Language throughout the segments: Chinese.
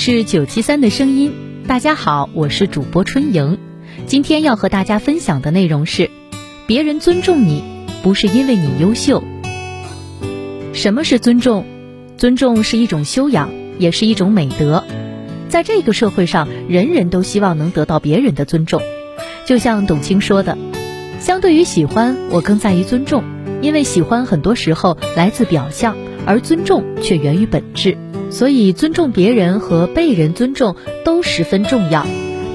是九七三的声音，大家好，我是主播春莹。今天要和大家分享的内容是：别人尊重你，不是因为你优秀。什么是尊重？尊重是一种修养，也是一种美德。在这个社会上，人人都希望能得到别人的尊重。就像董卿说的：“相对于喜欢，我更在于尊重，因为喜欢很多时候来自表象，而尊重却源于本质。所以，尊重别人和被人尊重都十分重要。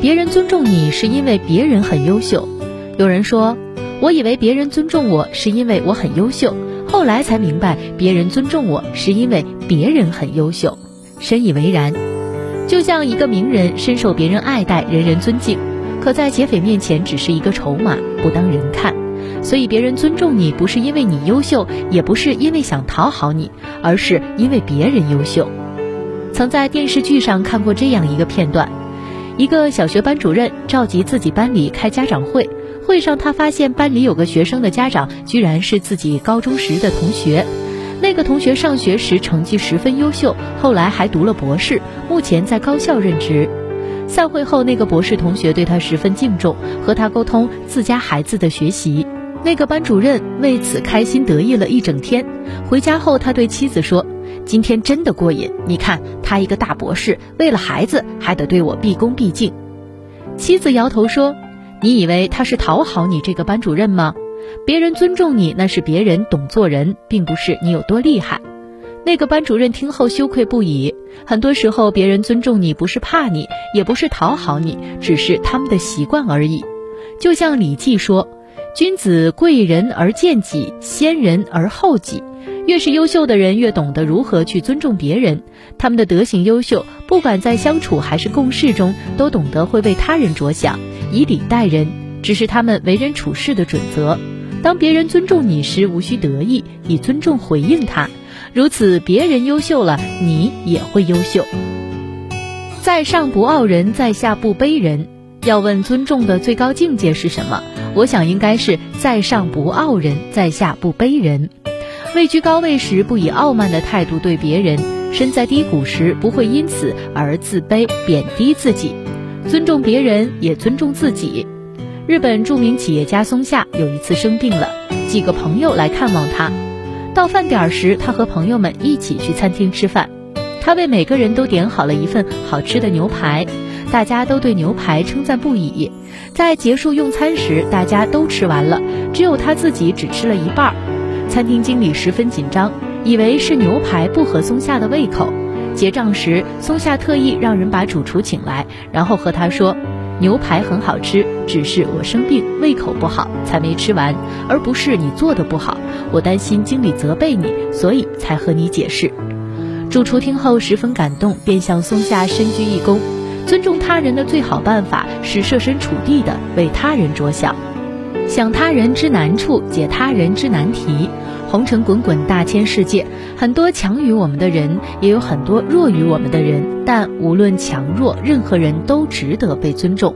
别人尊重你，是因为别人很优秀。有人说，我以为别人尊重我是因为我很优秀。”后来才明白，别人尊重我是因为别人很优秀，深以为然。就像一个名人深受别人爱戴，人人尊敬，可在劫匪面前只是一个筹码，不当人看。所以别人尊重你，不是因为你优秀，也不是因为想讨好你，而是因为别人优秀。曾在电视剧上看过这样一个片段：一个小学班主任召集自己班里开家长会。会上，他发现班里有个学生的家长居然是自己高中时的同学。那个同学上学时成绩十分优秀，后来还读了博士，目前在高校任职。散会后，那个博士同学对他十分敬重，和他沟通自家孩子的学习。那个班主任为此开心得意了一整天。回家后，他对妻子说：“今天真的过瘾，你看他一个大博士，为了孩子还得对我毕恭毕敬。”妻子摇头说。你以为他是讨好你这个班主任吗？别人尊重你，那是别人懂做人，并不是你有多厉害。那个班主任听后羞愧不已。很多时候，别人尊重你不是怕你，也不是讨好你，只是他们的习惯而已。就像《礼记》说：“君子贵人而贱己，先人而后己。”越是优秀的人，越懂得如何去尊重别人。他们的德行优秀，不管在相处还是共事中，都懂得会为他人着想。以礼待人，只是他们为人处事的准则。当别人尊重你时，无需得意，以尊重回应他。如此，别人优秀了，你也会优秀。在上不傲人，在下不卑人。要问尊重的最高境界是什么？我想应该是在上不傲人，在下不卑人。位居高位时，不以傲慢的态度对别人；身在低谷时，不会因此而自卑贬低自己。尊重别人，也尊重自己。日本著名企业家松下有一次生病了，几个朋友来看望他。到饭点时，他和朋友们一起去餐厅吃饭。他为每个人都点好了一份好吃的牛排，大家都对牛排称赞不已。在结束用餐时，大家都吃完了，只有他自己只吃了一半。餐厅经理十分紧张，以为是牛排不合松下的胃口。结账时，松下特意让人把主厨请来，然后和他说：“牛排很好吃，只是我生病，胃口不好，才没吃完，而不是你做的不好。我担心经理责备你，所以才和你解释。”主厨听后十分感动，便向松下深鞠一躬。尊重他人的最好办法是设身处地的为他人着想，想他人之难处，解他人之难题。红尘滚滚，大千世界，很多强于我们的人，也有很多弱于我们的人。但无论强弱，任何人都值得被尊重。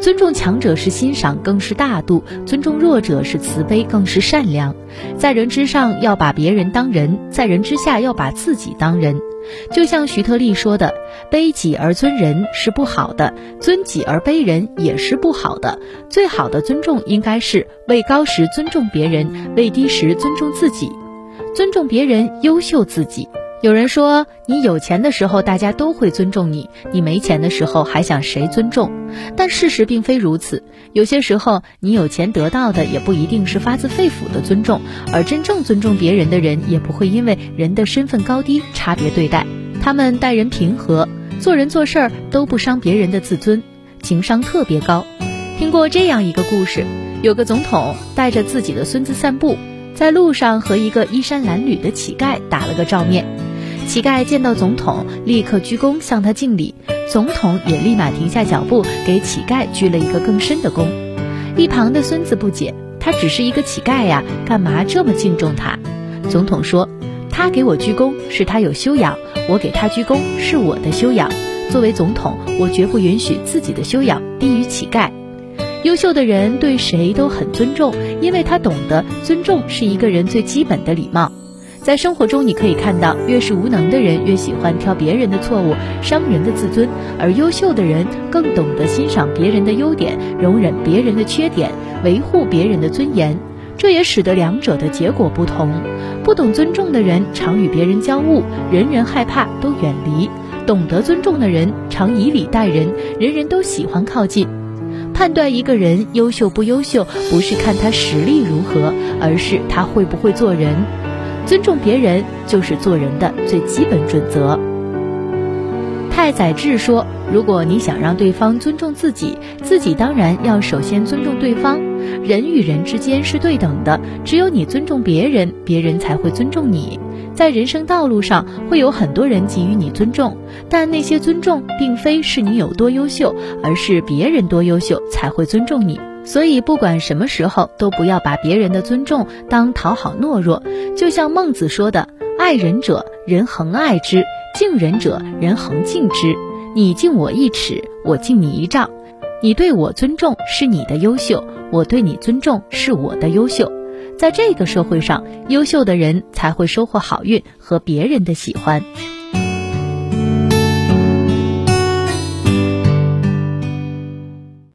尊重强者是欣赏，更是大度；尊重弱者是慈悲，更是善良。在人之上，要把别人当人；在人之下，要把自己当人。就像徐特立说的：“卑己而尊人是不好的，尊己而卑人也是不好的。最好的尊重应该是位高时尊重别人，位低时尊重自己，尊重别人，优秀自己。”有人说，你有钱的时候，大家都会尊重你；你没钱的时候，还想谁尊重？但事实并非如此。有些时候，你有钱得到的也不一定是发自肺腑的尊重，而真正尊重别人的人，也不会因为人的身份高低差别对待。他们待人平和，做人做事儿都不伤别人的自尊。情商特别高。听过这样一个故事，有个总统带着自己的孙子散步，在路上和一个衣衫褴褛的乞丐打了个照面。乞丐见到总统，立刻鞠躬向他敬礼，总统也立马停下脚步，给乞丐鞠了一个更深的躬。一旁的孙子不解，他只是一个乞丐呀，干嘛这么敬重他？总统说：“他给我鞠躬是他有修养，我给他鞠躬是我的修养。作为总统，我绝不允许自己的修养低于乞丐。优秀的人对谁都很尊重，因为他懂得尊重是一个人最基本的礼貌。”在生活中，你可以看到，越是无能的人，越喜欢挑别人的错误，伤人的自尊；而优秀的人更懂得欣赏别人的优点，容忍别人的缺点，维护别人的尊严。这也使得两者的结果不同。不懂尊重的人，常与别人交恶，人人害怕，都远离；懂得尊重的人，常以礼待人，人人都喜欢靠近。判断一个人优秀不优秀，不是看他实力如何，而是他会不会做人。尊重别人就是做人的最基本准则。太宰治说：“如果你想让对方尊重自己，自己当然要首先尊重对方。人与人之间是对等的，只有你尊重别人，别人才会尊重你。在人生道路上，会有很多人给予你尊重，但那些尊重并非是你有多优秀，而是别人多优秀才会尊重你。”所以，不管什么时候，都不要把别人的尊重当讨好懦弱。就像孟子说的：“爱人者，人恒爱之；敬人者，人恒敬之。你敬我一尺，我敬你一丈。你对我尊重是你的优秀，我对你尊重是我的优秀。在这个社会上，优秀的人才会收获好运和别人的喜欢。”